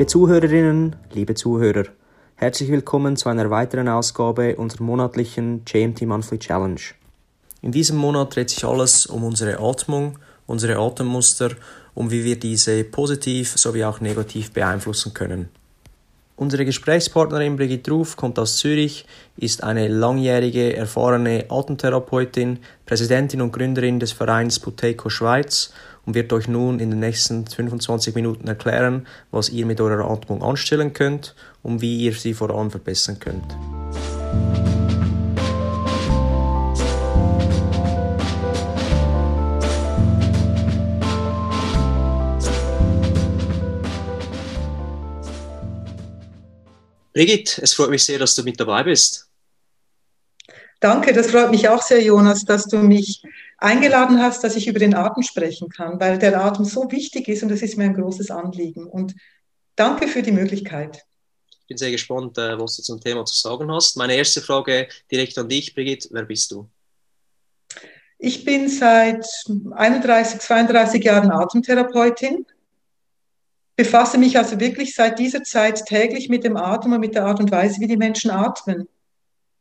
Liebe Zuhörerinnen, liebe Zuhörer, herzlich willkommen zu einer weiteren Ausgabe unserer monatlichen JMT Monthly Challenge. In diesem Monat dreht sich alles um unsere Atmung, unsere Atemmuster, um wie wir diese positiv sowie auch negativ beeinflussen können. Unsere Gesprächspartnerin Brigitte Ruf kommt aus Zürich, ist eine langjährige, erfahrene Atemtherapeutin, Präsidentin und Gründerin des Vereins Puteco Schweiz und wird euch nun in den nächsten 25 Minuten erklären, was ihr mit eurer Atmung anstellen könnt und wie ihr sie vor allem verbessern könnt. Brigitte, es freut mich sehr, dass du mit dabei bist. Danke, das freut mich auch sehr, Jonas, dass du mich eingeladen hast, dass ich über den Atem sprechen kann, weil der Atem so wichtig ist und das ist mir ein großes Anliegen. Und danke für die Möglichkeit. Ich bin sehr gespannt, äh, was du zum Thema zu sagen hast. Meine erste Frage direkt an dich, Brigitte. Wer bist du? Ich bin seit 31, 32 Jahren Atemtherapeutin befasse mich also wirklich seit dieser Zeit täglich mit dem Atem und mit der Art und Weise, wie die Menschen atmen.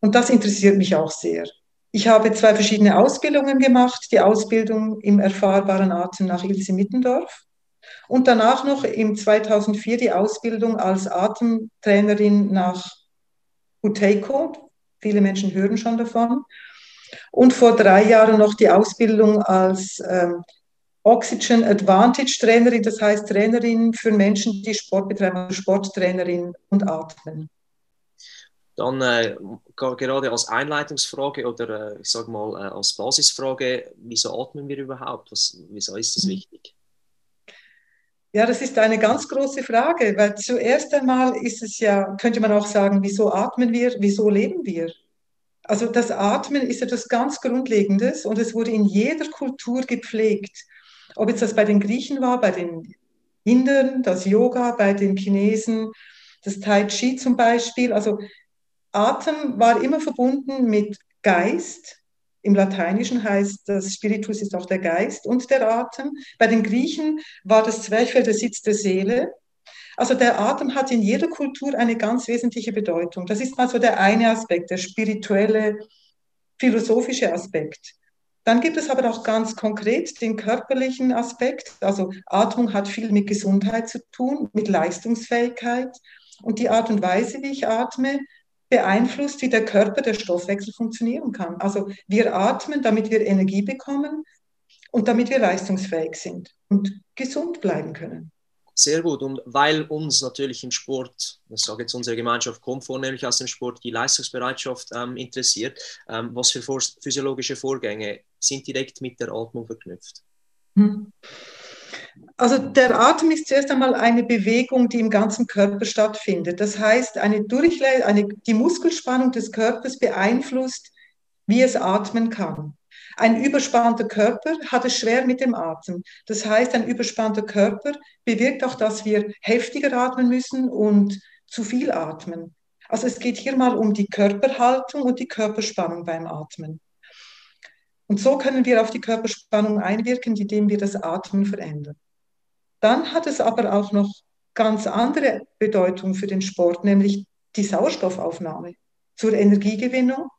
Und das interessiert mich auch sehr. Ich habe zwei verschiedene Ausbildungen gemacht. Die Ausbildung im erfahrbaren Atem nach Ilse Mittendorf und danach noch im 2004 die Ausbildung als Atemtrainerin nach Uteiko. Viele Menschen hören schon davon. Und vor drei Jahren noch die Ausbildung als ähm, Oxygen Advantage Trainerin, das heißt Trainerin für Menschen, die Sport betreiben, also Sporttrainerin und atmen. Dann äh, gerade als Einleitungsfrage oder äh, ich sage mal äh, als Basisfrage, wieso atmen wir überhaupt? Was, wieso ist das mhm. wichtig? Ja, das ist eine ganz große Frage, weil zuerst einmal ist es ja, könnte man auch sagen, wieso atmen wir, wieso leben wir? Also das Atmen ist etwas ganz Grundlegendes und es wurde in jeder Kultur gepflegt. Ob jetzt das bei den Griechen war, bei den Indern, das Yoga, bei den Chinesen, das Tai Chi zum Beispiel. Also Atem war immer verbunden mit Geist. Im Lateinischen heißt das Spiritus ist auch der Geist und der Atem. Bei den Griechen war das Zwerchfell der Sitz der Seele. Also der Atem hat in jeder Kultur eine ganz wesentliche Bedeutung. Das ist mal so der eine Aspekt, der spirituelle, philosophische Aspekt. Dann gibt es aber auch ganz konkret den körperlichen Aspekt. Also Atmung hat viel mit Gesundheit zu tun, mit Leistungsfähigkeit. Und die Art und Weise, wie ich atme, beeinflusst, wie der Körper, der Stoffwechsel funktionieren kann. Also wir atmen, damit wir Energie bekommen und damit wir leistungsfähig sind und gesund bleiben können. Sehr gut. Und weil uns natürlich im Sport, das sage jetzt unsere Gemeinschaft kommt vornehmlich aus dem Sport, die Leistungsbereitschaft ähm, interessiert, ähm, was für physiologische Vorgänge sind direkt mit der Atmung verknüpft? Hm. Also der Atem ist zuerst einmal eine Bewegung, die im ganzen Körper stattfindet. Das heißt, eine Durchle eine, die Muskelspannung des Körpers beeinflusst, wie es atmen kann. Ein überspannter Körper hat es schwer mit dem Atem. Das heißt, ein überspannter Körper bewirkt auch, dass wir heftiger atmen müssen und zu viel atmen. Also es geht hier mal um die Körperhaltung und die Körperspannung beim Atmen. Und so können wir auf die Körperspannung einwirken, indem wir das Atmen verändern. Dann hat es aber auch noch ganz andere Bedeutung für den Sport, nämlich die Sauerstoffaufnahme zur Energiegewinnung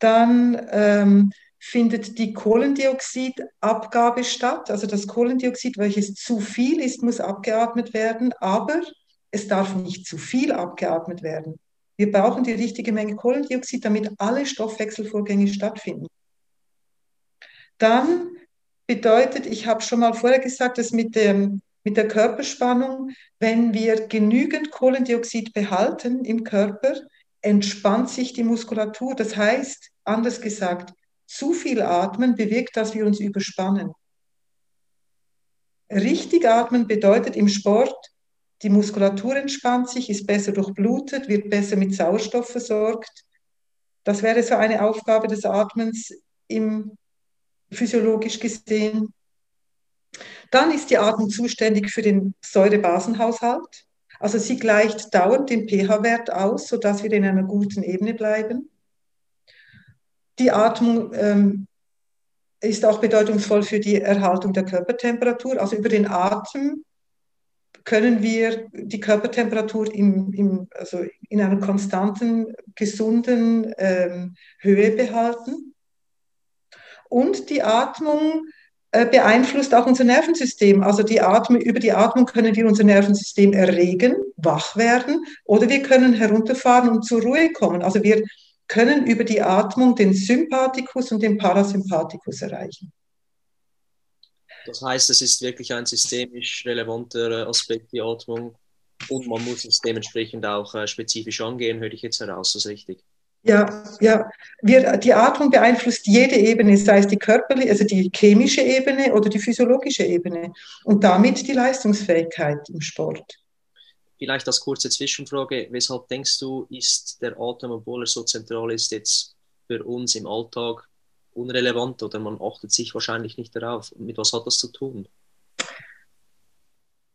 dann ähm, findet die Kohlendioxidabgabe statt. Also das Kohlendioxid, welches zu viel ist, muss abgeatmet werden, aber es darf nicht zu viel abgeatmet werden. Wir brauchen die richtige Menge Kohlendioxid, damit alle Stoffwechselvorgänge stattfinden. Dann bedeutet, ich habe schon mal vorher gesagt, dass mit, dem, mit der Körperspannung, wenn wir genügend Kohlendioxid behalten im Körper, entspannt sich die Muskulatur. Das heißt, anders gesagt, zu viel Atmen bewirkt, dass wir uns überspannen. Richtig atmen bedeutet im Sport, die Muskulatur entspannt sich, ist besser durchblutet, wird besser mit Sauerstoff versorgt. Das wäre so eine Aufgabe des Atmens im physiologisch gesehen. Dann ist die Atmung zuständig für den Säurebasenhaushalt. Also sie gleicht dauernd den pH-Wert aus, sodass wir in einer guten Ebene bleiben. Die Atmung ähm, ist auch bedeutungsvoll für die Erhaltung der Körpertemperatur. Also über den Atem können wir die Körpertemperatur im, im, also in einer konstanten, gesunden ähm, Höhe behalten. Und die Atmung äh, beeinflusst auch unser Nervensystem. Also die Atmung, über die Atmung können wir unser Nervensystem erregen, wach werden oder wir können herunterfahren und zur Ruhe kommen. Also wir können über die Atmung den Sympathikus und den Parasympathikus erreichen. Das heißt, es ist wirklich ein systemisch relevanter Aspekt, die Atmung. Und man muss es dementsprechend auch äh, spezifisch angehen, höre ich jetzt heraus, das ist richtig. Ja, ja. Wir, die Atmung beeinflusst jede Ebene, sei es die körperliche, also die chemische Ebene oder die physiologische Ebene und damit die Leistungsfähigkeit im Sport. Vielleicht als kurze Zwischenfrage, weshalb denkst du, ist der Atem, obwohl er so zentral ist, jetzt für uns im Alltag unrelevant oder man achtet sich wahrscheinlich nicht darauf? Mit was hat das zu tun?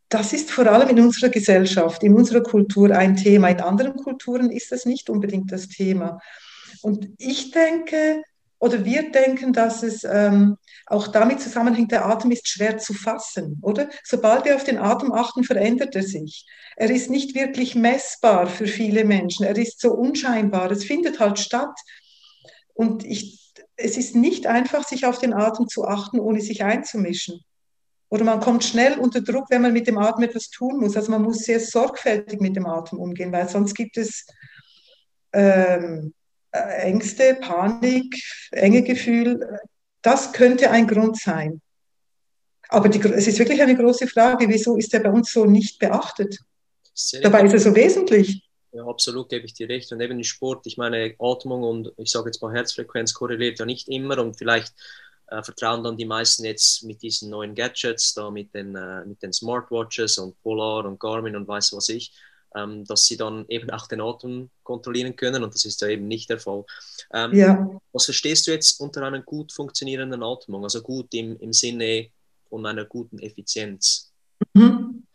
Das ist vor allem in unserer Gesellschaft, in unserer Kultur ein Thema. In anderen Kulturen ist das nicht unbedingt das Thema. Und ich denke, oder wir denken, dass es ähm, auch damit zusammenhängt, der Atem ist schwer zu fassen, oder? Sobald wir auf den Atem achten, verändert er sich. Er ist nicht wirklich messbar für viele Menschen. Er ist so unscheinbar. Es findet halt statt. Und ich, es ist nicht einfach, sich auf den Atem zu achten, ohne sich einzumischen. Oder man kommt schnell unter Druck, wenn man mit dem Atem etwas tun muss. Also man muss sehr sorgfältig mit dem Atem umgehen, weil sonst gibt es ähm, äh, Ängste, Panik, enge Gefühl. Das könnte ein Grund sein. Aber die, es ist wirklich eine große Frage, wieso ist er bei uns so nicht beachtet? Dabei ist er so wesentlich. Ja, absolut gebe ich dir recht. Und eben im Sport, ich meine, Atmung und ich sage jetzt mal Herzfrequenz korreliert ja nicht immer und vielleicht äh, vertrauen dann die meisten jetzt mit diesen neuen Gadgets, da mit den, äh, mit den Smartwatches und Polar und Garmin und weiß was ich, ähm, dass sie dann eben auch den Atem kontrollieren können und das ist ja eben nicht der Fall. Ähm, ja. Was verstehst du jetzt unter einer gut funktionierenden Atmung, also gut im, im Sinne von einer guten Effizienz? Mhm.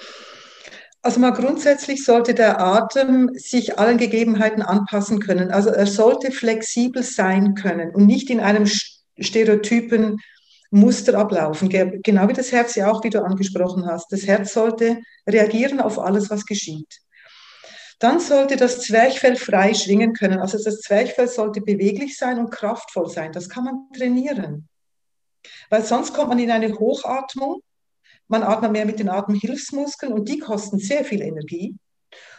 Also mal grundsätzlich sollte der Atem sich allen Gegebenheiten anpassen können. Also er sollte flexibel sein können und nicht in einem stereotypen Muster ablaufen. Genau wie das Herz ja auch, wie du angesprochen hast. Das Herz sollte reagieren auf alles, was geschieht. Dann sollte das Zwerchfell frei schwingen können. Also das Zwerchfell sollte beweglich sein und kraftvoll sein. Das kann man trainieren. Weil sonst kommt man in eine Hochatmung. Man atmet mehr mit den Atemhilfsmuskeln und die kosten sehr viel Energie.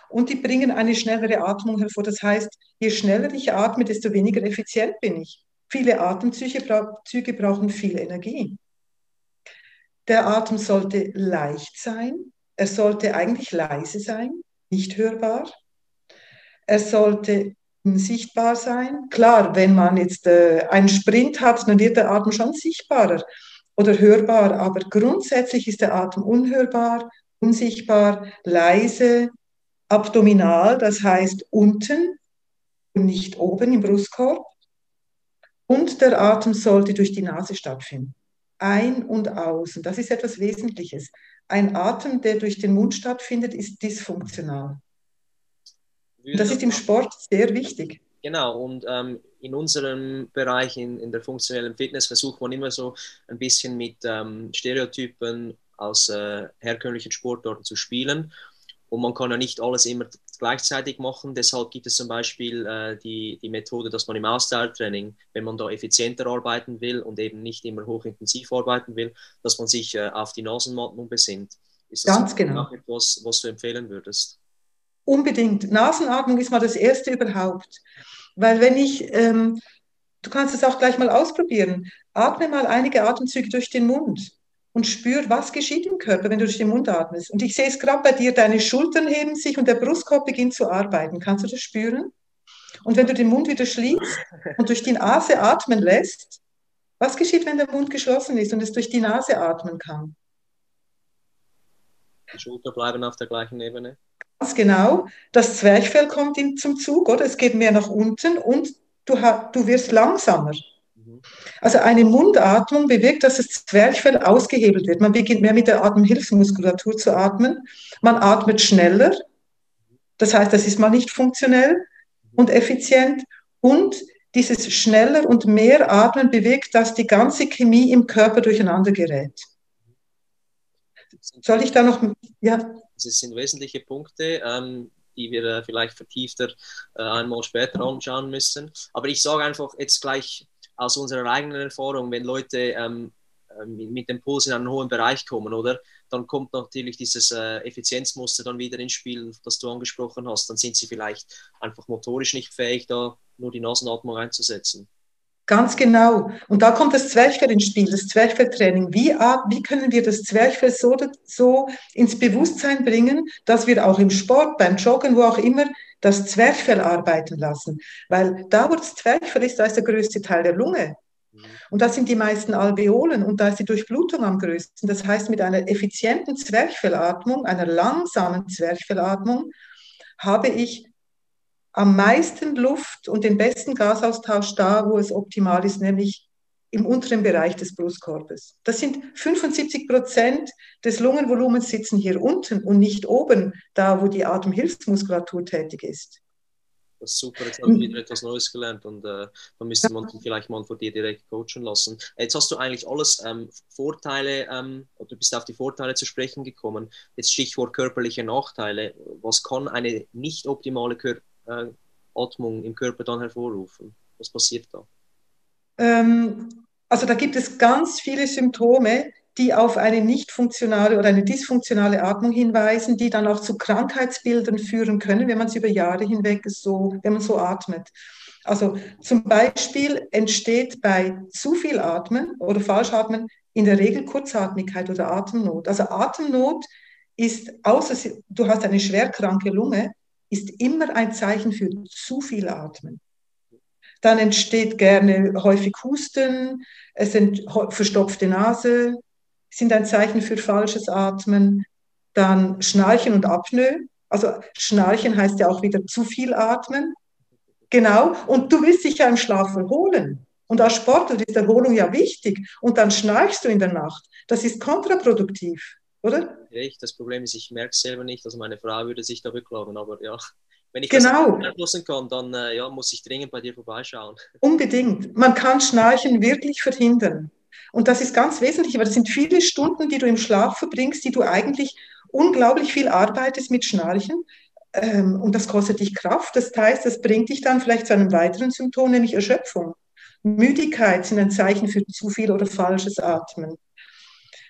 Und die bringen eine schnellere Atmung hervor. Das heißt, je schneller ich atme, desto weniger effizient bin ich. Viele Atemzüge brauchen viel Energie. Der Atem sollte leicht sein. Er sollte eigentlich leise sein, nicht hörbar. Er sollte unsichtbar sein. Klar, wenn man jetzt äh, einen Sprint hat, dann wird der Atem schon sichtbarer oder hörbar, aber grundsätzlich ist der Atem unhörbar, unsichtbar, leise, abdominal, das heißt unten und nicht oben im Brustkorb. Und der Atem sollte durch die Nase stattfinden. Ein und aus. Und das ist etwas Wesentliches. Ein Atem, der durch den Mund stattfindet, ist dysfunktional. Und das ist im Sport sehr wichtig. Genau, und ähm, in unserem Bereich, in, in der funktionellen Fitness, versucht man immer so ein bisschen mit ähm, Stereotypen aus äh, herkömmlichen Sportarten zu spielen. Und man kann ja nicht alles immer gleichzeitig machen. Deshalb gibt es zum Beispiel äh, die, die Methode, dass man im Ausdauertraining, wenn man da effizienter arbeiten will und eben nicht immer hochintensiv arbeiten will, dass man sich äh, auf die Nasenatmung besinnt. Ist das Ganz genau. etwas, was du empfehlen würdest? Unbedingt. Nasenatmung ist mal das Erste überhaupt. Weil wenn ich, ähm, du kannst es auch gleich mal ausprobieren, atme mal einige Atemzüge durch den Mund und spür, was geschieht im Körper, wenn du durch den Mund atmest. Und ich sehe es gerade bei dir, deine Schultern heben sich und der Brustkorb beginnt zu arbeiten. Kannst du das spüren? Und wenn du den Mund wieder schließt und durch die Nase atmen lässt, was geschieht, wenn der Mund geschlossen ist und es durch die Nase atmen kann? Die Schultern bleiben auf der gleichen Ebene. Ganz genau. Das Zwerchfell kommt zum Zug, oder? Es geht mehr nach unten und du, du wirst langsamer. Also eine Mundatmung bewirkt, dass das Zwerchfell ausgehebelt wird. Man beginnt mehr mit der Atemhilfsmuskulatur zu atmen. Man atmet schneller. Das heißt, das ist mal nicht funktionell und effizient. Und dieses schneller und mehr Atmen bewirkt, dass die ganze Chemie im Körper durcheinander gerät. Soll ich da noch, ja? Das sind wesentliche Punkte, ähm, die wir äh, vielleicht vertiefter äh, einmal später anschauen müssen. Aber ich sage einfach jetzt gleich aus unserer eigenen Erfahrung, wenn Leute ähm, äh, mit dem Puls in einen hohen Bereich kommen, oder? Dann kommt natürlich dieses äh, Effizienzmuster dann wieder ins Spiel, das du angesprochen hast. Dann sind sie vielleicht einfach motorisch nicht fähig, da nur die Nasenatmung einzusetzen. Ganz genau. Und da kommt das Zwerchfell ins Spiel, das Zwerchfelltraining. Wie, wie können wir das Zwerchfell so, so ins Bewusstsein bringen, dass wir auch im Sport, beim Joggen, wo auch immer, das Zwerchfell arbeiten lassen? Weil da, wo das Zwerchfell ist, da ist der größte Teil der Lunge. Und das sind die meisten Alveolen und da ist die Durchblutung am größten. Das heißt, mit einer effizienten Zwerchfellatmung, einer langsamen Zwerchfellatmung, habe ich am meisten Luft und den besten Gasaustausch da, wo es optimal ist, nämlich im unteren Bereich des Brustkorbes. Das sind 75 Prozent des Lungenvolumens sitzen hier unten und nicht oben, da wo die Atemhilfsmuskulatur tätig ist. Das ist super, jetzt habe ich wieder etwas Neues gelernt und äh, da müsste man vielleicht mal von dir direkt coachen lassen. Jetzt hast du eigentlich alles ähm, Vorteile, ähm, du bist auf die Vorteile zu sprechen gekommen. Jetzt Stichwort körperliche Nachteile. Was kann eine nicht optimale Kör äh, Atmung im Körper dann hervorrufen? Was passiert da? Ähm, also da gibt es ganz viele Symptome, die auf eine nicht funktionale oder eine dysfunktionale Atmung hinweisen, die dann auch zu Krankheitsbildern führen können, wenn man es über Jahre hinweg so, wenn man so atmet. Also zum Beispiel entsteht bei zu viel Atmen oder Falschatmen in der Regel Kurzatmigkeit oder Atemnot. Also Atemnot ist, außer du hast eine schwerkranke Lunge, ist immer ein Zeichen für zu viel Atmen. Dann entsteht gerne häufig Husten, es sind verstopfte Nase, sind ein Zeichen für falsches Atmen. Dann Schnarchen und Apnoe. Also Schnarchen heißt ja auch wieder zu viel atmen. Genau. Und du willst dich ja im Schlaf erholen. Und als Sportler ist Erholung ja wichtig. Und dann schnarchst du in der Nacht. Das ist kontraproduktiv oder? Recht. Das Problem ist, ich merke es selber nicht. Also meine Frau würde sich da rücklaufen, aber ja. Wenn ich genau. das beeinflussen kann, dann äh, ja, muss ich dringend bei dir vorbeischauen. Unbedingt. Man kann Schnarchen wirklich verhindern. Und das ist ganz wesentlich, weil das sind viele Stunden, die du im Schlaf verbringst, die du eigentlich unglaublich viel arbeitest mit Schnarchen. Ähm, und das kostet dich Kraft. Das heißt, das bringt dich dann vielleicht zu einem weiteren Symptom, nämlich Erschöpfung. Müdigkeit sind ein Zeichen für zu viel oder falsches Atmen.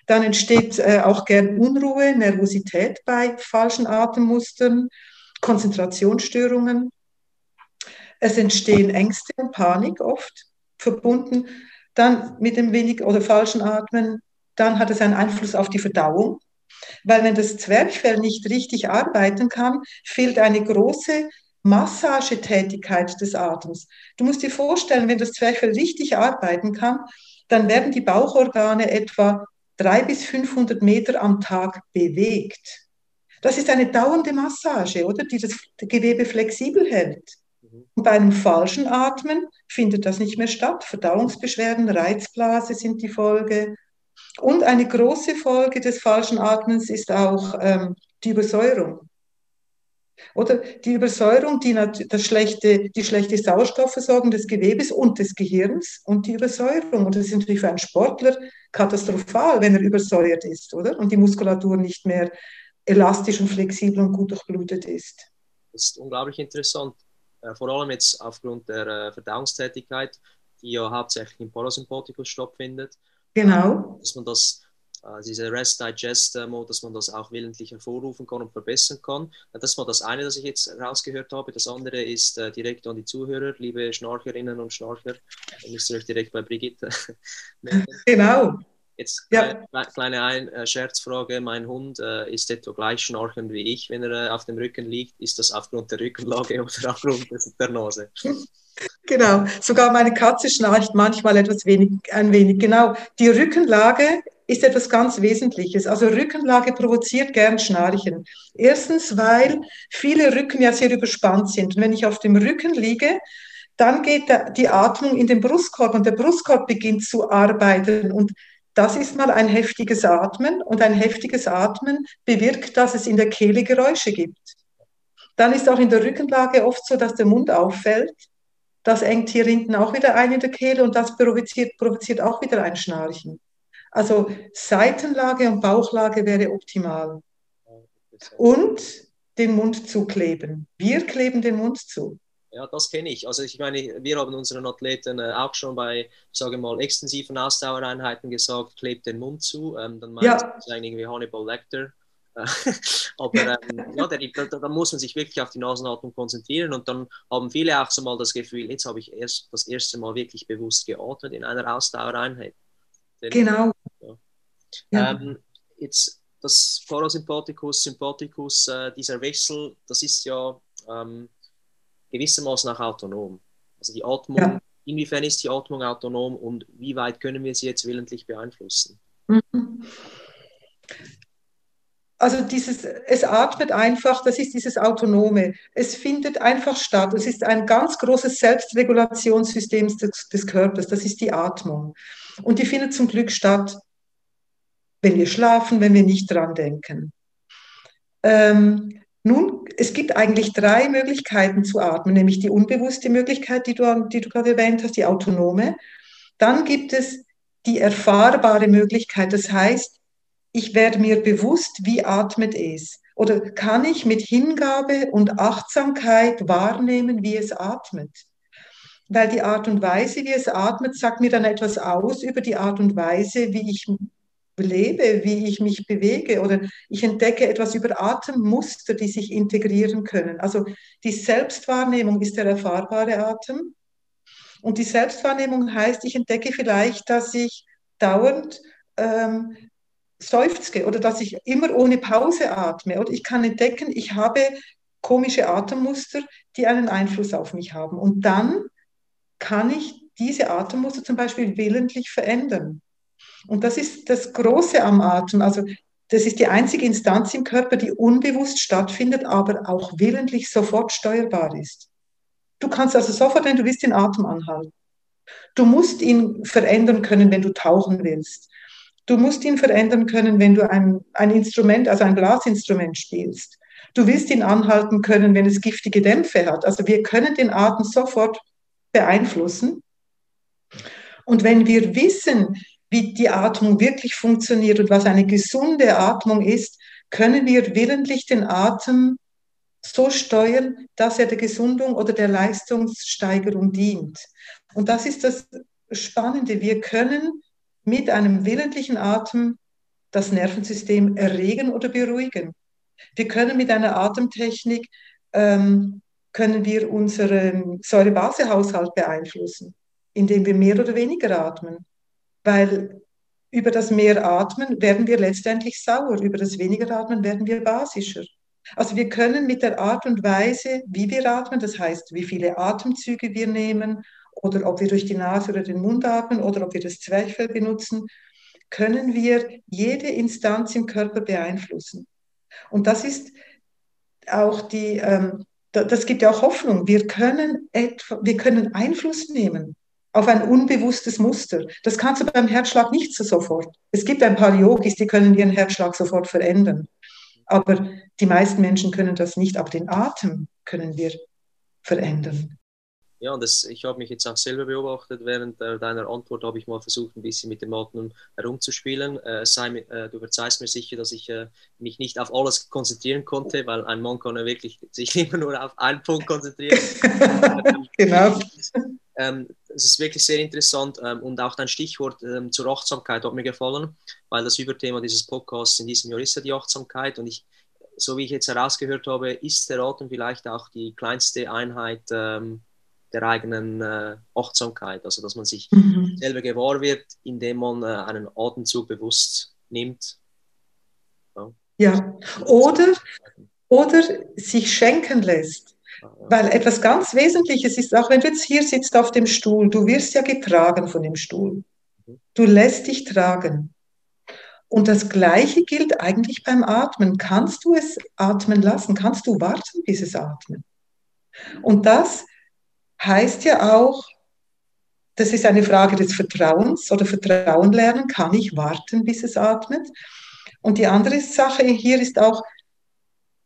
Dann entsteht äh, auch gern Unruhe, Nervosität bei falschen Atemmustern, Konzentrationsstörungen. Es entstehen Ängste und Panik oft verbunden dann mit dem wenig oder falschen Atmen. Dann hat es einen Einfluss auf die Verdauung, weil wenn das Zwerchfell nicht richtig arbeiten kann, fehlt eine große Massagetätigkeit des Atems. Du musst dir vorstellen, wenn das Zwerchfell richtig arbeiten kann, dann werden die Bauchorgane etwa drei bis 500 Meter am Tag bewegt. Das ist eine dauernde Massage, oder? Die das Gewebe flexibel hält. Mhm. Und bei einem falschen Atmen findet das nicht mehr statt. Verdauungsbeschwerden, Reizblase sind die Folge. Und eine große Folge des falschen Atmens ist auch ähm, die Übersäuerung. Oder die Übersäuerung, die, das schlechte, die schlechte Sauerstoffversorgung des Gewebes und des Gehirns und die Übersäuerung. Und das ist natürlich für einen Sportler katastrophal, wenn er übersäuert ist, oder? Und die Muskulatur nicht mehr elastisch und flexibel und gut durchblutet ist. Das ist unglaublich interessant. Äh, vor allem jetzt aufgrund der äh, Verdauungstätigkeit, die ja hauptsächlich im Parasympathikus stattfindet. Genau. Dass man das äh, diese Rest-Digest-Mode, dass man das auch willentlich hervorrufen kann und verbessern kann. Das war das eine, das ich jetzt rausgehört habe. Das andere ist äh, direkt an die Zuhörer, liebe Schnarcherinnen und Schnarcher. Da müsst ihr euch direkt bei Brigitte melden. Genau. Jetzt ja. kleine Ein äh, Scherzfrage. Mein Hund äh, ist etwa gleich schnarchend wie ich, wenn er äh, auf dem Rücken liegt. Ist das aufgrund der Rückenlage oder aufgrund der Nase? Genau, sogar meine Katze schnarcht manchmal etwas wenig, ein wenig. Genau, die Rückenlage ist etwas ganz Wesentliches. Also Rückenlage provoziert gern Schnarchen. Erstens, weil viele Rücken ja sehr überspannt sind. Und wenn ich auf dem Rücken liege, dann geht die Atmung in den Brustkorb und der Brustkorb beginnt zu arbeiten. Und das ist mal ein heftiges Atmen und ein heftiges Atmen bewirkt, dass es in der Kehle Geräusche gibt. Dann ist auch in der Rückenlage oft so, dass der Mund auffällt. Das engt hier hinten auch wieder ein in der Kehle und das provoziert, provoziert auch wieder ein Schnarchen. Also Seitenlage und Bauchlage wäre optimal. und den Mund zukleben. Wir kleben den Mund zu. Ja, das kenne ich. Also ich meine, wir haben unseren Athleten äh, auch schon bei, sage mal, extensiven Ausdauereinheiten gesagt, klebt den Mund zu. Ähm, dann meint ja. das irgendwie Hannibal Lecter. Aber ähm, ja, da, da, muss man sich wirklich auf die Nasenatmung konzentrieren und dann haben viele auch so mal das Gefühl, jetzt habe ich erst das erste Mal wirklich bewusst geatmet in einer Ausdauereinheit. Genau. Ja. Ja. Ähm, jetzt das Parasympathikus, Sympathikus, äh, dieser Wechsel, das ist ja ähm, gewissermaßen auch autonom. Also die Atmung, ja. inwiefern ist die Atmung autonom und wie weit können wir sie jetzt willentlich beeinflussen? Mhm. Also dieses, es atmet einfach, das ist dieses Autonome. Es findet einfach statt. Es ist ein ganz großes Selbstregulationssystem des, des Körpers. Das ist die Atmung. Und die findet zum Glück statt, wenn wir schlafen, wenn wir nicht dran denken. Ähm, nun, es gibt eigentlich drei Möglichkeiten zu atmen, nämlich die unbewusste Möglichkeit, die du, die du gerade erwähnt hast, die autonome. Dann gibt es die erfahrbare Möglichkeit, das heißt, ich werde mir bewusst, wie atmet es. Oder kann ich mit Hingabe und Achtsamkeit wahrnehmen, wie es atmet? Weil die Art und Weise, wie es atmet, sagt mir dann etwas aus über die Art und Weise, wie ich lebe, wie ich mich bewege oder ich entdecke etwas über Atemmuster, die sich integrieren können. Also die Selbstwahrnehmung ist der erfahrbare Atem. Und die Selbstwahrnehmung heißt, ich entdecke vielleicht, dass ich dauernd ähm, seufze oder dass ich immer ohne Pause atme. Oder ich kann entdecken, ich habe komische Atemmuster, die einen Einfluss auf mich haben. Und dann kann ich diese Atemmuster zum Beispiel willentlich verändern. Und das ist das Große am Atem. Also das ist die einzige Instanz im Körper, die unbewusst stattfindet, aber auch willentlich sofort steuerbar ist. Du kannst also sofort, wenn du willst, den Atem anhalten. Du musst ihn verändern können, wenn du tauchen willst. Du musst ihn verändern können, wenn du ein, ein Instrument, also ein Blasinstrument spielst. Du willst ihn anhalten können, wenn es giftige Dämpfe hat. Also wir können den Atem sofort beeinflussen. Und wenn wir wissen, wie die Atmung wirklich funktioniert und was eine gesunde Atmung ist, können wir willentlich den Atem so steuern, dass er der Gesundung oder der Leistungssteigerung dient. Und das ist das Spannende. Wir können mit einem willentlichen Atem das Nervensystem erregen oder beruhigen. Wir können mit einer Atemtechnik ähm, können wir unseren Säurebasehaushalt beeinflussen, indem wir mehr oder weniger atmen weil über das mehr Atmen werden wir letztendlich sauer, über das weniger Atmen werden wir basischer. Also wir können mit der Art und Weise, wie wir atmen, das heißt, wie viele Atemzüge wir nehmen oder ob wir durch die Nase oder den Mund atmen oder ob wir das Zwerchfell benutzen, können wir jede Instanz im Körper beeinflussen. Und das ist auch die, ähm, das gibt ja auch Hoffnung. Wir können, etwa, wir können Einfluss nehmen auf ein unbewusstes Muster. Das kannst du beim Herzschlag nicht so sofort. Es gibt ein paar Yogis, die können ihren Herzschlag sofort verändern. Aber die meisten Menschen können das nicht. Aber den Atem können wir verändern. Ja, und das, ich habe mich jetzt auch selber beobachtet. Während äh, deiner Antwort habe ich mal versucht, ein bisschen mit dem Atem herumzuspielen. Äh, sei, äh, du verzeihst mir sicher, dass ich äh, mich nicht auf alles konzentrieren konnte, weil ein Mann kann ja wirklich sich immer nur auf einen Punkt konzentrieren. genau. Ähm, es ist wirklich sehr interessant ähm, und auch dein Stichwort ähm, zur Achtsamkeit hat mir gefallen, weil das Überthema dieses Podcasts in diesem Jahr ist ja die Achtsamkeit und ich, so wie ich jetzt herausgehört habe, ist der Atem vielleicht auch die kleinste Einheit ähm, der eigenen äh, Achtsamkeit, also dass man sich mhm. selber gewahr wird, indem man äh, einen Atemzug bewusst nimmt. Ja, ja. Oder, oder sich schenken lässt. Weil etwas ganz Wesentliches ist, auch wenn du jetzt hier sitzt auf dem Stuhl, du wirst ja getragen von dem Stuhl. Du lässt dich tragen. Und das Gleiche gilt eigentlich beim Atmen. Kannst du es atmen lassen? Kannst du warten, bis es atmet? Und das heißt ja auch, das ist eine Frage des Vertrauens oder Vertrauen lernen. Kann ich warten, bis es atmet? Und die andere Sache hier ist auch,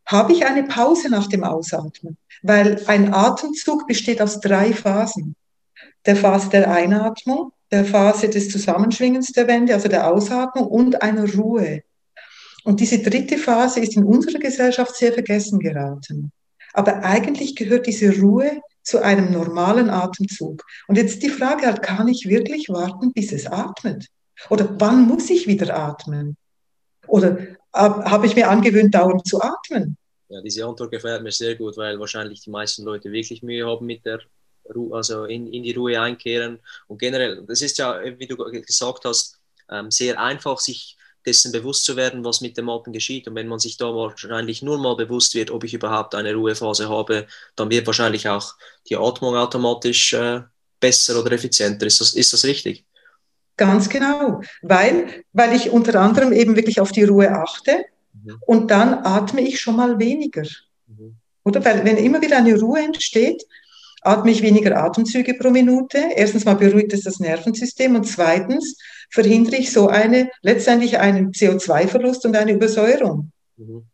habe ich eine Pause nach dem Ausatmen, weil ein Atemzug besteht aus drei Phasen. Der Phase der Einatmung, der Phase des Zusammenschwingens der Wände, also der Ausatmung und einer Ruhe. Und diese dritte Phase ist in unserer Gesellschaft sehr vergessen geraten. Aber eigentlich gehört diese Ruhe zu einem normalen Atemzug. Und jetzt die Frage halt, kann ich wirklich warten, bis es atmet? Oder wann muss ich wieder atmen? Oder habe ich mir angewöhnt, dauernd zu atmen? Ja, diese Antwort gefällt mir sehr gut, weil wahrscheinlich die meisten Leute wirklich Mühe haben mit der Ruhe, also in, in die Ruhe einkehren. Und generell, das ist ja, wie du gesagt hast, ähm, sehr einfach, sich dessen bewusst zu werden, was mit dem Atem geschieht. Und wenn man sich da wahrscheinlich nur mal bewusst wird, ob ich überhaupt eine Ruhephase habe, dann wird wahrscheinlich auch die Atmung automatisch äh, besser oder effizienter. Ist das, ist das richtig? Ganz genau, weil, weil ich unter anderem eben wirklich auf die Ruhe achte mhm. und dann atme ich schon mal weniger. Mhm. Oder weil, wenn immer wieder eine Ruhe entsteht, atme ich weniger Atemzüge pro Minute. Erstens mal beruhigt es das Nervensystem und zweitens verhindere ich so eine, letztendlich einen CO2-Verlust und eine Übersäuerung. Mhm.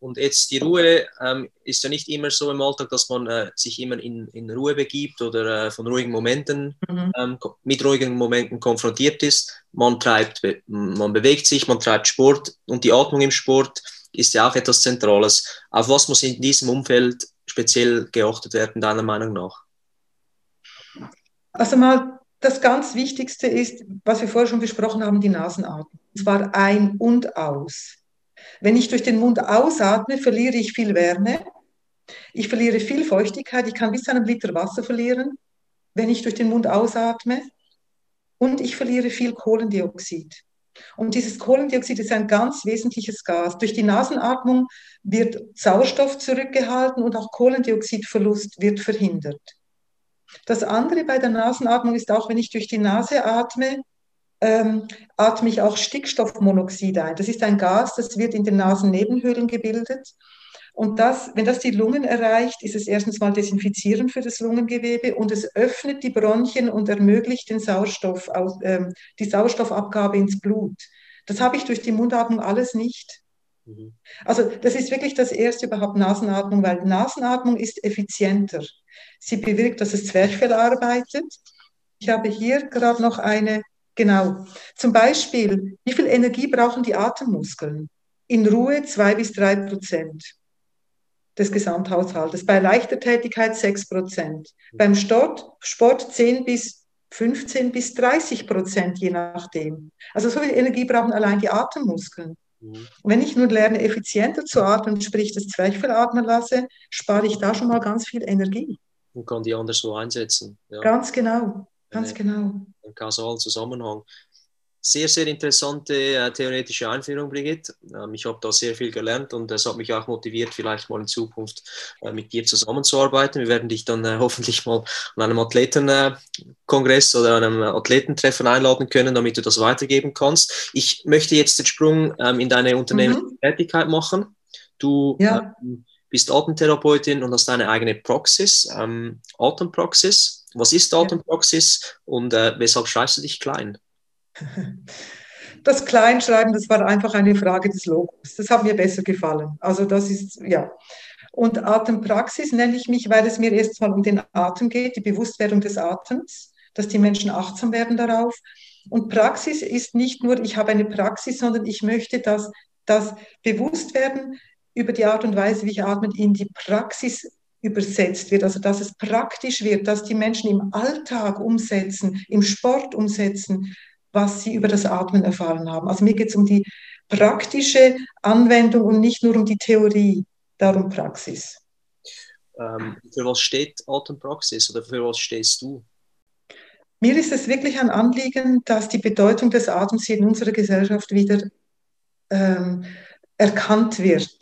Und jetzt die Ruhe ähm, ist ja nicht immer so im Alltag, dass man äh, sich immer in, in Ruhe begibt oder äh, von ruhigen Momenten mhm. ähm, mit ruhigen Momenten konfrontiert ist. Man treibt, man bewegt sich, man treibt Sport und die Atmung im Sport ist ja auch etwas Zentrales. Auf was muss in diesem Umfeld speziell geachtet werden, deiner Meinung nach? Also mal das ganz Wichtigste ist, was wir vorher schon besprochen haben, die Nasenatmung. Und zwar ein und aus. Wenn ich durch den Mund ausatme, verliere ich viel Wärme. Ich verliere viel Feuchtigkeit. Ich kann bis zu einem Liter Wasser verlieren, wenn ich durch den Mund ausatme. Und ich verliere viel Kohlendioxid. Und dieses Kohlendioxid ist ein ganz wesentliches Gas. Durch die Nasenatmung wird Sauerstoff zurückgehalten und auch Kohlendioxidverlust wird verhindert. Das andere bei der Nasenatmung ist auch, wenn ich durch die Nase atme, ähm, atme ich auch Stickstoffmonoxid ein. Das ist ein Gas, das wird in den Nasennebenhöhlen gebildet. Und das, wenn das die Lungen erreicht, ist es erstens mal desinfizierend für das Lungengewebe und es öffnet die Bronchien und ermöglicht den Sauerstoff, ähm, die Sauerstoffabgabe ins Blut. Das habe ich durch die Mundatmung alles nicht. Mhm. Also das ist wirklich das erste überhaupt Nasenatmung, weil Nasenatmung ist effizienter. Sie bewirkt, dass das Zwerchfell arbeitet. Ich habe hier gerade noch eine, genau, zum Beispiel, wie viel Energie brauchen die Atemmuskeln? In Ruhe zwei bis drei Prozent des Gesamthaushaltes, bei leichter Tätigkeit sechs Prozent, beim Sport, Sport 10 bis 15 bis 30 Prozent, je nachdem. Also so viel Energie brauchen allein die Atemmuskeln. Mhm. Wenn ich nun lerne, effizienter zu atmen, sprich das Zwerchfell atmen lasse, spare ich da schon mal ganz viel Energie. Und kann die anders so einsetzen. Ja. Ganz genau, ganz genau. Ein kausalen Zusammenhang. Sehr, sehr interessante äh, theoretische Einführung, Brigitte. Ähm, ich habe da sehr viel gelernt und es hat mich auch motiviert, vielleicht mal in Zukunft äh, mit dir zusammenzuarbeiten. Wir werden dich dann äh, hoffentlich mal an einem Athletenkongress oder einem Athletentreffen einladen können, damit du das weitergeben kannst. Ich möchte jetzt den Sprung ähm, in deine Unternehmenstätigkeit mhm. machen. Du ja. ähm, bist Atemtherapeutin und hast deine eigene Praxis, ähm, Atempraxis. Was ist Atempraxis und äh, weshalb schreibst du dich klein? Das Kleinschreiben, das war einfach eine Frage des Logos. Das hat mir besser gefallen. Also das ist, ja. Und Atempraxis nenne ich mich, weil es mir erstmal um den Atem geht, die Bewusstwerdung des Atems, dass die Menschen achtsam werden darauf. Und Praxis ist nicht nur, ich habe eine Praxis, sondern ich möchte, dass das Bewusstwerden über die Art und Weise, wie ich atme, in die Praxis übersetzt wird, also dass es praktisch wird, dass die Menschen im Alltag umsetzen, im Sport umsetzen, was sie über das Atmen erfahren haben. Also mir geht es um die praktische Anwendung und nicht nur um die Theorie, darum Praxis. Ähm, für was steht Atempraxis oder für was stehst du? Mir ist es wirklich ein Anliegen, dass die Bedeutung des Atems in unserer Gesellschaft wieder ähm, erkannt wird.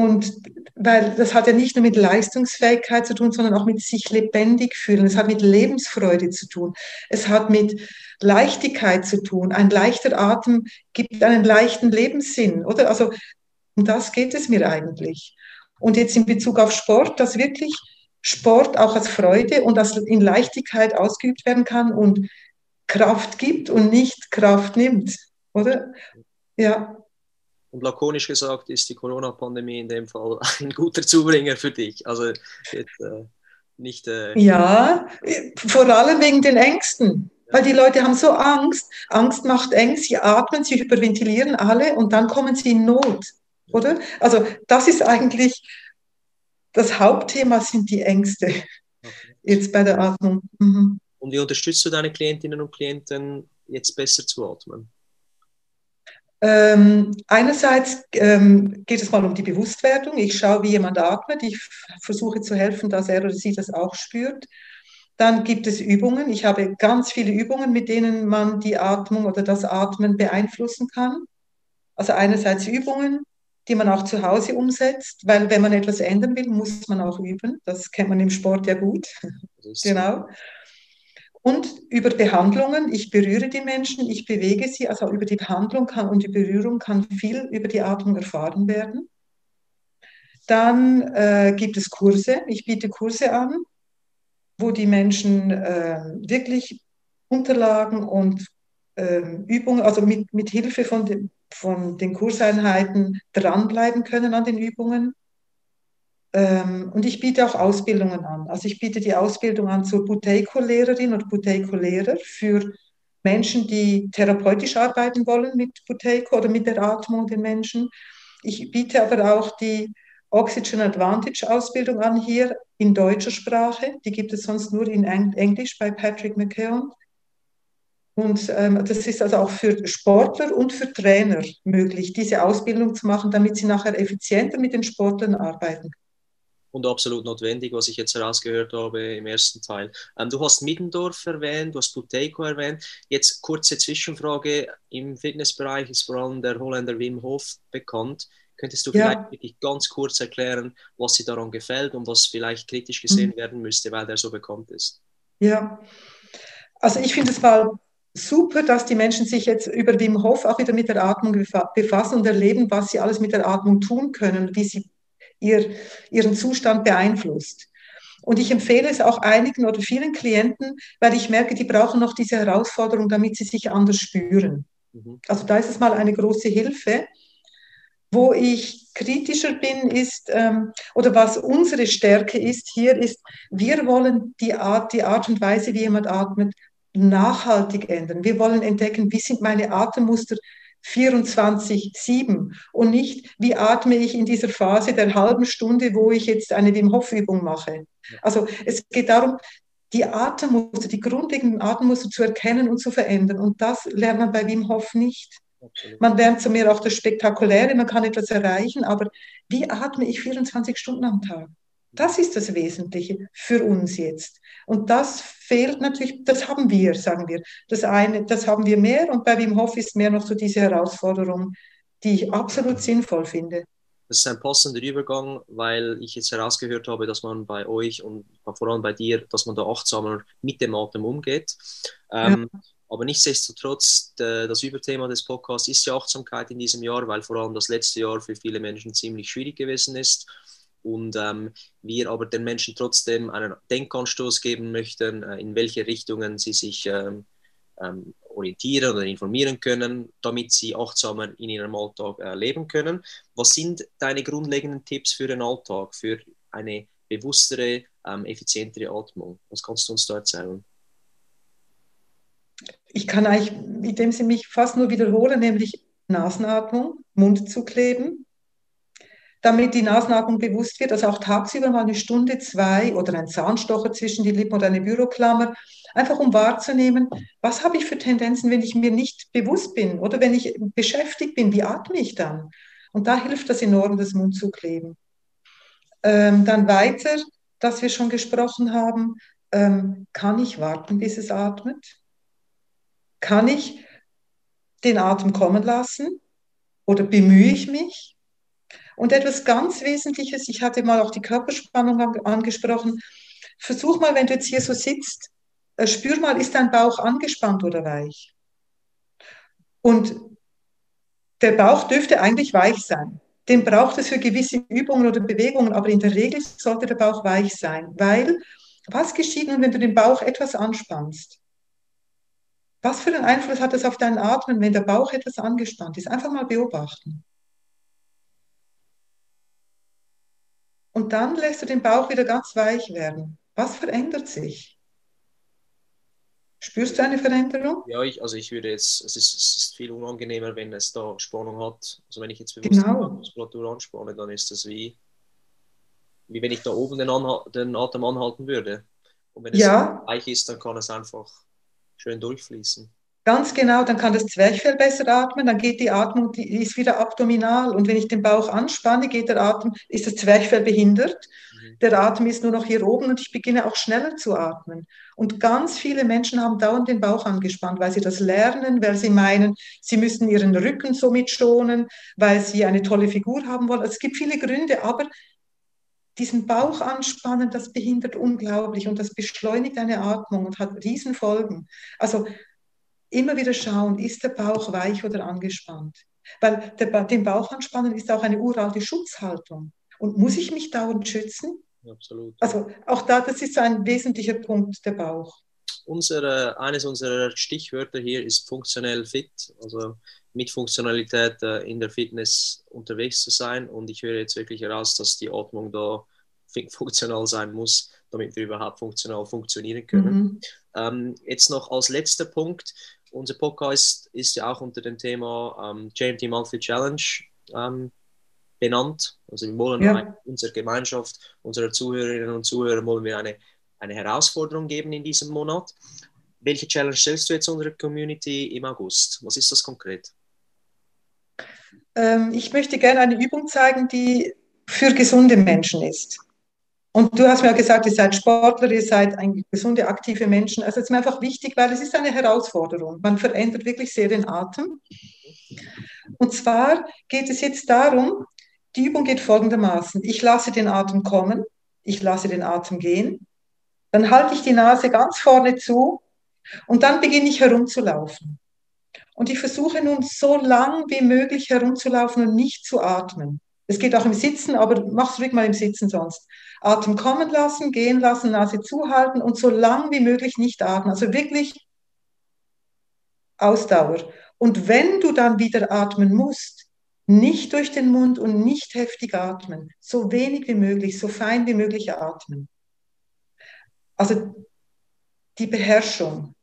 Und weil das hat ja nicht nur mit Leistungsfähigkeit zu tun, sondern auch mit sich lebendig fühlen. Es hat mit Lebensfreude zu tun. Es hat mit Leichtigkeit zu tun. Ein leichter Atem gibt einen leichten Lebenssinn, oder? Also um das geht es mir eigentlich. Und jetzt in Bezug auf Sport, dass wirklich Sport auch als Freude und als in Leichtigkeit ausgeübt werden kann und Kraft gibt und nicht Kraft nimmt, oder? Ja. Und lakonisch gesagt ist die Corona-Pandemie in dem Fall ein guter Zubringer für dich. Also jetzt, äh, nicht. Äh, ja, vor allem wegen den Ängsten. Weil die Leute haben so Angst, Angst macht eng, sie atmen, sie hyperventilieren alle und dann kommen sie in Not, oder? Also das ist eigentlich das Hauptthema sind die Ängste okay. jetzt bei der Atmung. Mhm. Und wie unterstützt du deine Klientinnen und Klienten jetzt besser zu atmen? Ähm, einerseits ähm, geht es mal um die Bewusstwerdung. Ich schaue, wie jemand atmet. Ich versuche zu helfen, dass er oder sie das auch spürt. Dann gibt es Übungen. Ich habe ganz viele Übungen, mit denen man die Atmung oder das Atmen beeinflussen kann. Also einerseits Übungen, die man auch zu Hause umsetzt, weil wenn man etwas ändern will, muss man auch üben. Das kennt man im Sport ja gut. genau. Und über Behandlungen, ich berühre die Menschen, ich bewege sie, also über die Behandlung kann, und die Berührung kann viel über die Atmung erfahren werden. Dann äh, gibt es Kurse, ich biete Kurse an, wo die Menschen äh, wirklich Unterlagen und äh, Übungen, also mit, mit Hilfe von den, von den Kurseinheiten dranbleiben können an den Übungen. Ähm, und ich biete auch Ausbildungen an. Also ich biete die Ausbildung an zur Buteiko-Lehrerin oder Buteiko-Lehrer für Menschen, die therapeutisch arbeiten wollen mit Buteiko oder mit der Atmung den Menschen. Ich biete aber auch die Oxygen Advantage Ausbildung an hier in deutscher Sprache. Die gibt es sonst nur in Englisch bei Patrick McKeown. Und ähm, das ist also auch für Sportler und für Trainer möglich, diese Ausbildung zu machen, damit sie nachher effizienter mit den Sportlern arbeiten. Und absolut notwendig, was ich jetzt herausgehört habe im ersten Teil. Ähm, du hast Middendorf erwähnt, du hast Buteiko erwähnt. Jetzt kurze Zwischenfrage. Im Fitnessbereich ist vor allem der Holländer Wim Hof bekannt. Könntest du ja. vielleicht wirklich ganz kurz erklären, was dir daran gefällt und was vielleicht kritisch gesehen mhm. werden müsste, weil der so bekannt ist? Ja, also ich finde es mal super, dass die Menschen sich jetzt über Wim Hof auch wieder mit der Atmung befassen und erleben, was sie alles mit der Atmung tun können, wie sie ihr, ihren Zustand beeinflusst. Und ich empfehle es auch einigen oder vielen Klienten, weil ich merke, die brauchen noch diese Herausforderung, damit sie sich anders spüren. Mhm. Also da ist es mal eine große Hilfe. Wo ich kritischer bin, ist, ähm, oder was unsere Stärke ist hier, ist, wir wollen die Art, die Art und Weise, wie jemand atmet, nachhaltig ändern. Wir wollen entdecken, wie sind meine Atemmuster 24-7 und nicht, wie atme ich in dieser Phase der halben Stunde, wo ich jetzt eine Wim Hof Übung mache. Also es geht darum, die Atemmuster, die grundlegenden Atemmuster zu erkennen und zu verändern. Und das lernt man bei Wim Hof nicht. Absolut. Man lernt zu mir auch das Spektakuläre, man kann etwas erreichen, aber wie atme ich 24 Stunden am Tag? Das ist das Wesentliche für uns jetzt. Und das fehlt natürlich, das haben wir, sagen wir. Das eine, das haben wir mehr und bei Wim Hof ist mehr noch so diese Herausforderung, die ich absolut sinnvoll finde. Das ist ein passender Übergang, weil ich jetzt herausgehört habe, dass man bei euch und vor allem bei dir, dass man da achtsamer mit dem Atem umgeht. Ähm, ja. Aber nichtsdestotrotz, das Überthema des Podcasts ist die Achtsamkeit in diesem Jahr, weil vor allem das letzte Jahr für viele Menschen ziemlich schwierig gewesen ist. Und ähm, wir aber den Menschen trotzdem einen Denkanstoß geben möchten, äh, in welche Richtungen sie sich ähm, ähm, orientieren oder informieren können, damit sie achtsamer in ihrem Alltag äh, leben können. Was sind deine grundlegenden Tipps für den Alltag, für eine bewusstere, ähm, effizientere Atmung? Was kannst du uns da erzählen? ich kann eigentlich mit dem sie mich fast nur wiederholen, nämlich Nasenatmung, Mund zu kleben, damit die Nasenatmung bewusst wird, also auch tagsüber mal eine Stunde, zwei oder ein Zahnstocher zwischen die Lippen oder eine Büroklammer, einfach um wahrzunehmen, was habe ich für Tendenzen, wenn ich mir nicht bewusst bin oder wenn ich beschäftigt bin, wie atme ich dann? Und da hilft das enorm, das Mund zu kleben. Ähm, dann weiter, dass wir schon gesprochen haben, ähm, kann ich warten, bis es atmet? Kann ich den Atem kommen lassen oder bemühe ich mich? Und etwas ganz Wesentliches, ich hatte mal auch die Körperspannung angesprochen. Versuch mal, wenn du jetzt hier so sitzt, äh, spür mal, ist dein Bauch angespannt oder weich? Und der Bauch dürfte eigentlich weich sein. Den braucht es für gewisse Übungen oder Bewegungen, aber in der Regel sollte der Bauch weich sein, weil was geschieht nun, wenn du den Bauch etwas anspannst? Was für einen Einfluss hat es auf deinen Atmen, wenn der Bauch etwas angespannt ist? Einfach mal beobachten. Und dann lässt du den Bauch wieder ganz weich werden. Was verändert sich? Spürst du eine Veränderung? Ja, ich, also ich würde jetzt, es ist, es ist viel unangenehmer, wenn es da Spannung hat. Also wenn ich jetzt bewusst Genau. die Muskulatur anspanne, dann ist das wie, wie wenn ich da oben den, Anha den Atem anhalten würde. Und wenn es Ja. weich ist, dann kann es einfach schön durchfließen. Ganz genau, dann kann das Zwerchfell besser atmen, dann geht die Atmung, die ist wieder abdominal. Und wenn ich den Bauch anspanne, geht der Atem, ist das Zwerchfell behindert. Mhm. Der Atem ist nur noch hier oben und ich beginne auch schneller zu atmen. Und ganz viele Menschen haben dauernd den Bauch angespannt, weil sie das lernen, weil sie meinen, sie müssen ihren Rücken somit schonen, weil sie eine tolle Figur haben wollen. Also es gibt viele Gründe, aber diesen Bauch anspannen, das behindert unglaublich und das beschleunigt eine Atmung und hat Riesenfolgen. Also immer wieder schauen, ist der Bauch weich oder angespannt? Weil der, den Bauch anspannen ist auch eine uralte Schutzhaltung. Und muss ich mich dauernd schützen? Absolut. Also auch da, das ist ein wesentlicher Punkt, der Bauch. Unsere, eines unserer Stichwörter hier ist funktionell fit, also mit Funktionalität äh, in der Fitness unterwegs zu sein. Und ich höre jetzt wirklich heraus, dass die Atmung da funktional sein muss, damit wir überhaupt funktional funktionieren können. Mhm. Ähm, jetzt noch als letzter Punkt. Unser Podcast ist ja auch unter dem Thema ähm, JMT Monthly Challenge ähm, benannt. Also wir wollen Ja. unserer Gemeinschaft, unserer Zuhörerinnen und Zuhörer, wollen wir eine, eine Herausforderung geben in diesem Monat. Welche Challenge stellst du jetzt unserer Community im August? Was ist das konkret? Ähm, ich möchte gerne eine Übung zeigen, die für gesunde Menschen ist. Und du hast mir ja gesagt, ihr seid Sportler, ihr seid eigentlich gesunde, aktive Menschen. Also es ist mir einfach wichtig, weil es ist eine Herausforderung. Man verändert wirklich sehr den Atem. Und zwar geht es jetzt darum, die Übung geht folgendermaßen. Ich lasse den Atem kommen, ich lasse den Atem gehen, dann halte ich die Nase ganz vorne zu und dann beginne ich herumzulaufen. Und ich versuche nun so lang wie möglich herumzulaufen und nicht zu atmen. Es geht auch im Sitzen, aber mach's ruhig mal im Sitzen sonst. Atem kommen lassen, gehen lassen, Nase zuhalten und so lang wie möglich nicht atmen. Also wirklich Ausdauer. Und wenn du dann wieder atmen musst, nicht durch den Mund und nicht heftig atmen, so wenig wie möglich, so fein wie möglich atmen. Also die Beherrschung.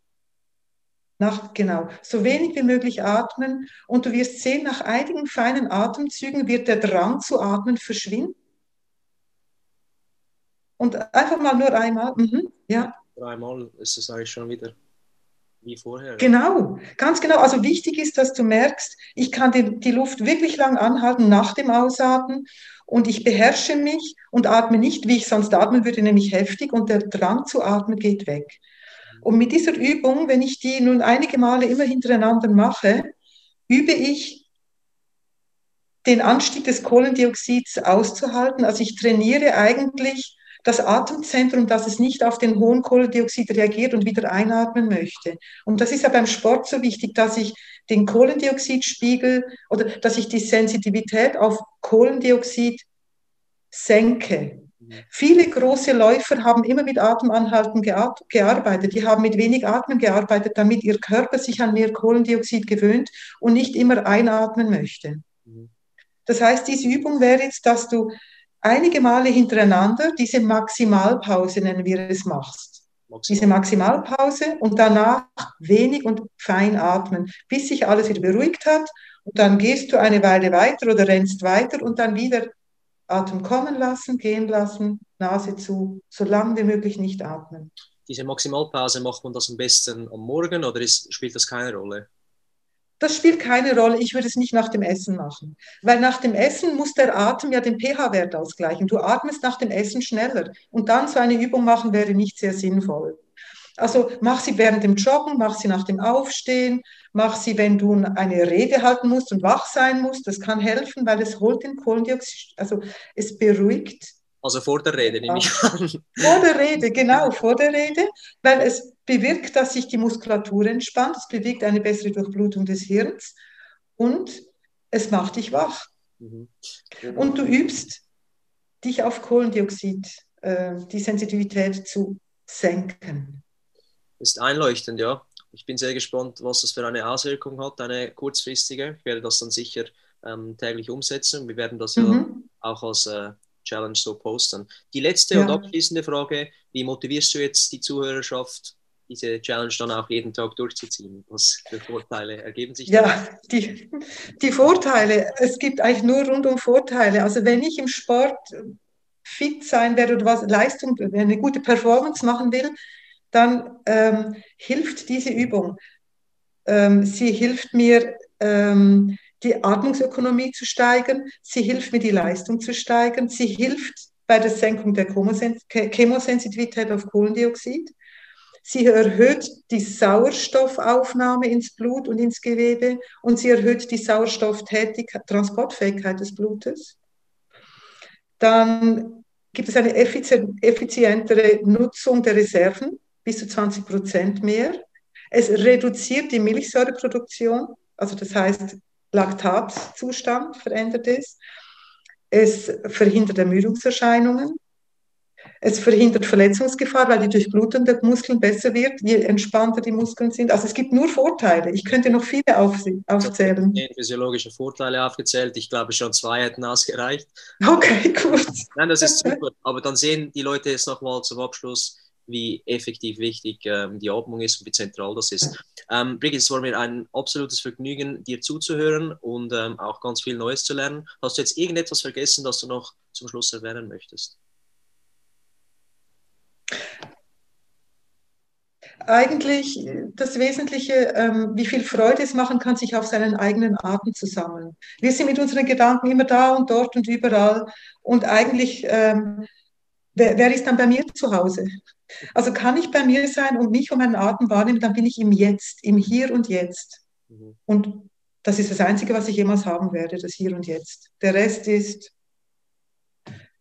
Nach, genau, so wenig wie möglich atmen und du wirst sehen, nach einigen feinen Atemzügen wird der Drang zu atmen verschwinden. Und einfach mal nur einmal, mhm, ja, Dreimal ist es eigentlich schon wieder wie vorher. genau, ganz genau. Also wichtig ist, dass du merkst, ich kann die, die Luft wirklich lang anhalten nach dem Ausatmen und ich beherrsche mich und atme nicht, wie ich sonst atmen würde, nämlich heftig und der Drang zu atmen geht weg. Und mit dieser Übung, wenn ich die nun einige Male immer hintereinander mache, übe ich den Anstieg des Kohlendioxids auszuhalten. Also ich trainiere eigentlich das Atemzentrum, dass es nicht auf den hohen Kohlendioxid reagiert und wieder einatmen möchte. Und das ist ja beim Sport so wichtig, dass ich den Kohlendioxidspiegel oder dass ich die Sensitivität auf Kohlendioxid senke. Viele große Läufer haben immer mit Atemanhalten gearbeitet. Die haben mit wenig Atmen gearbeitet, damit ihr Körper sich an mehr Kohlendioxid gewöhnt und nicht immer einatmen möchte. Das heißt, diese Übung wäre jetzt, dass du einige Male hintereinander diese Maximalpause, nennen wir es, machst. Maximal. Diese Maximalpause und danach wenig und fein atmen, bis sich alles wieder beruhigt hat. Und dann gehst du eine Weile weiter oder rennst weiter und dann wieder Atem kommen lassen, gehen lassen, Nase zu, so lange wie möglich nicht atmen. Diese Maximalpause macht man das am besten am Morgen oder ist, spielt das keine Rolle? Das spielt keine Rolle. Ich würde es nicht nach dem Essen machen. Weil nach dem Essen muss der Atem ja den pH-Wert ausgleichen. Du atmest nach dem Essen schneller. Und dann so eine Übung machen wäre nicht sehr sinnvoll. Also mach sie während dem Joggen, mach sie nach dem Aufstehen, mach sie, wenn du eine Rede halten musst und wach sein musst. Das kann helfen, weil es holt den Kohlendioxid, also es beruhigt. Also vor der Rede, nehme ich an. Vor der Rede, genau, vor der Rede, weil es bewirkt, dass sich die Muskulatur entspannt, es bewirkt eine bessere Durchblutung des Hirns und es macht dich wach. Mhm. Und du übst dich auf Kohlendioxid, äh, die Sensitivität zu senken. Ist einleuchtend, ja. Ich bin sehr gespannt, was das für eine Auswirkung hat, eine kurzfristige. Ich werde das dann sicher ähm, täglich umsetzen. Wir werden das mhm. ja auch als äh, Challenge so posten. Die letzte ja. und abschließende Frage, wie motivierst du jetzt die Zuhörerschaft diese Challenge dann auch jeden Tag durchzuziehen? Was für Vorteile ergeben sich da? Ja, die, die Vorteile, es gibt eigentlich nur rundum Vorteile. Also wenn ich im Sport fit sein werde oder was Leistung, eine gute Performance machen will, dann ähm, hilft diese Übung. Ähm, sie hilft mir, ähm, die Atmungsökonomie zu steigern. Sie hilft mir, die Leistung zu steigern. Sie hilft bei der Senkung der Chemosensitivität auf Kohlendioxid. Sie erhöht die Sauerstoffaufnahme ins Blut und ins Gewebe und sie erhöht die Sauerstofftransportfähigkeit des Blutes. Dann gibt es eine effizientere Nutzung der Reserven, bis zu 20 Prozent mehr. Es reduziert die Milchsäureproduktion, also das heißt Laktatzustand verändert ist. Es verhindert Ermüdungserscheinungen. Es verhindert Verletzungsgefahr, weil die Durchblutung der Muskeln besser wird, je entspannter die Muskeln sind. Also es gibt nur Vorteile. Ich könnte noch viele aufzählen. Ich habe physiologische Vorteile aufgezählt. Ich glaube, schon zwei hätten ausgereicht. Okay, gut. Nein, das ist super. Aber dann sehen die Leute jetzt nochmal zum Abschluss, wie effektiv wichtig ähm, die Atmung ist und wie zentral das ist. Ähm, Brigitte, es war mir ein absolutes Vergnügen, dir zuzuhören und ähm, auch ganz viel Neues zu lernen. Hast du jetzt irgendetwas vergessen, das du noch zum Schluss erwähnen möchtest? Eigentlich das Wesentliche, ähm, wie viel Freude es machen kann, sich auf seinen eigenen Atem zu sammeln. Wir sind mit unseren Gedanken immer da und dort und überall. Und eigentlich, ähm, wer, wer ist dann bei mir zu Hause? Also kann ich bei mir sein und mich und meinen Atem wahrnehmen, dann bin ich im Jetzt, im Hier und Jetzt. Mhm. Und das ist das Einzige, was ich jemals haben werde, das Hier und Jetzt. Der Rest ist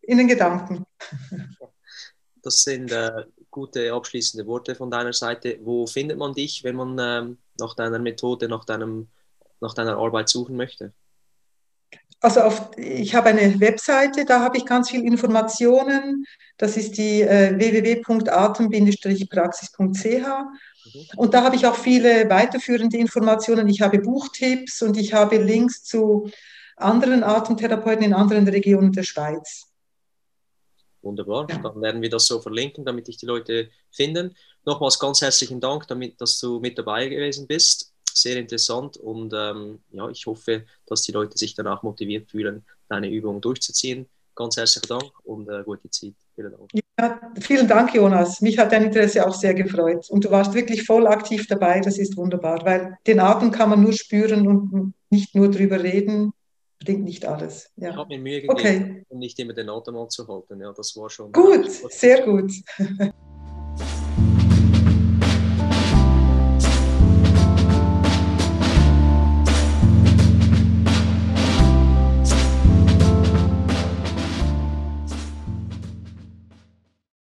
in den Gedanken. Das sind äh, gute abschließende Worte von deiner Seite. Wo findet man dich, wenn man ähm, nach deiner Methode, nach, deinem, nach deiner Arbeit suchen möchte? Also auf, ich habe eine Webseite, da habe ich ganz viele Informationen. Das ist die äh, www.atem-praxis.ch. Mhm. Und da habe ich auch viele weiterführende Informationen. Ich habe Buchtipps und ich habe Links zu anderen Atemtherapeuten in anderen Regionen der Schweiz. Wunderbar, ja. dann werden wir das so verlinken, damit dich die Leute finden. Nochmals ganz herzlichen Dank, damit, dass du mit dabei gewesen bist sehr interessant und ähm, ja, ich hoffe, dass die Leute sich danach motiviert fühlen, deine Übung durchzuziehen. Ganz herzlichen Dank und äh, gute Zeit. Vielen Dank. Ja, vielen Dank, Jonas. Mich hat dein Interesse auch sehr gefreut. Und du warst wirklich voll aktiv dabei. Das ist wunderbar, weil den Atem kann man nur spüren und nicht nur drüber reden. Bringt nicht alles. Ja. Ich habe mir Mühe gegeben, okay. um nicht immer den Atem anzuhalten. Ja, das war schon. Gut, sehr gut.